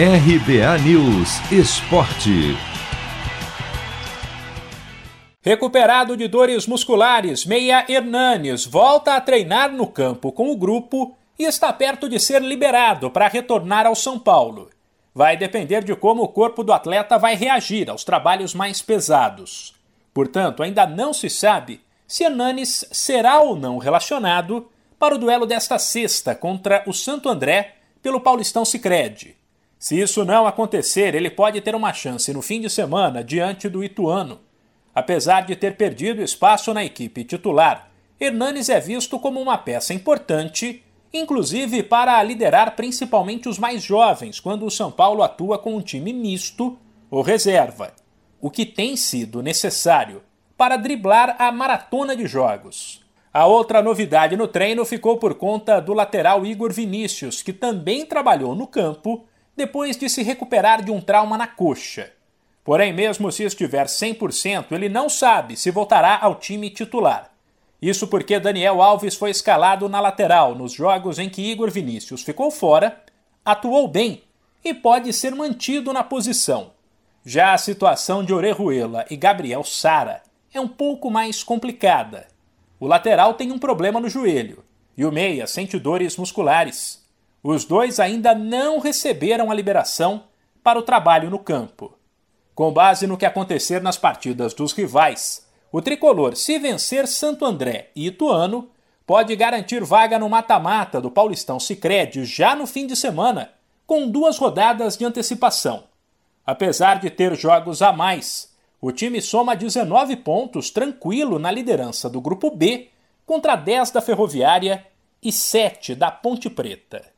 RBA News Esporte. Recuperado de dores musculares, Meia Hernanes volta a treinar no campo com o grupo e está perto de ser liberado para retornar ao São Paulo. Vai depender de como o corpo do atleta vai reagir aos trabalhos mais pesados. Portanto, ainda não se sabe se Hernanes será ou não relacionado para o duelo desta sexta contra o Santo André pelo Paulistão Sicredi. Se isso não acontecer, ele pode ter uma chance no fim de semana diante do Ituano. Apesar de ter perdido espaço na equipe titular, Hernanes é visto como uma peça importante, inclusive para liderar principalmente os mais jovens quando o São Paulo atua com um time misto ou reserva, o que tem sido necessário para driblar a maratona de jogos. A outra novidade no treino ficou por conta do lateral Igor Vinícius, que também trabalhou no campo depois de se recuperar de um trauma na coxa. Porém, mesmo se estiver 100%, ele não sabe se voltará ao time titular. Isso porque Daniel Alves foi escalado na lateral nos jogos em que Igor Vinícius ficou fora, atuou bem e pode ser mantido na posição. Já a situação de Orejuela e Gabriel Sara é um pouco mais complicada. O lateral tem um problema no joelho e o meia sente dores musculares. Os dois ainda não receberam a liberação para o trabalho no campo. Com base no que acontecer nas partidas dos rivais, o tricolor, se vencer Santo André e Ituano, pode garantir vaga no mata-mata do Paulistão Sicredi já no fim de semana, com duas rodadas de antecipação. Apesar de ter jogos a mais, o time soma 19 pontos tranquilo na liderança do grupo B, contra 10 da Ferroviária e 7 da Ponte Preta.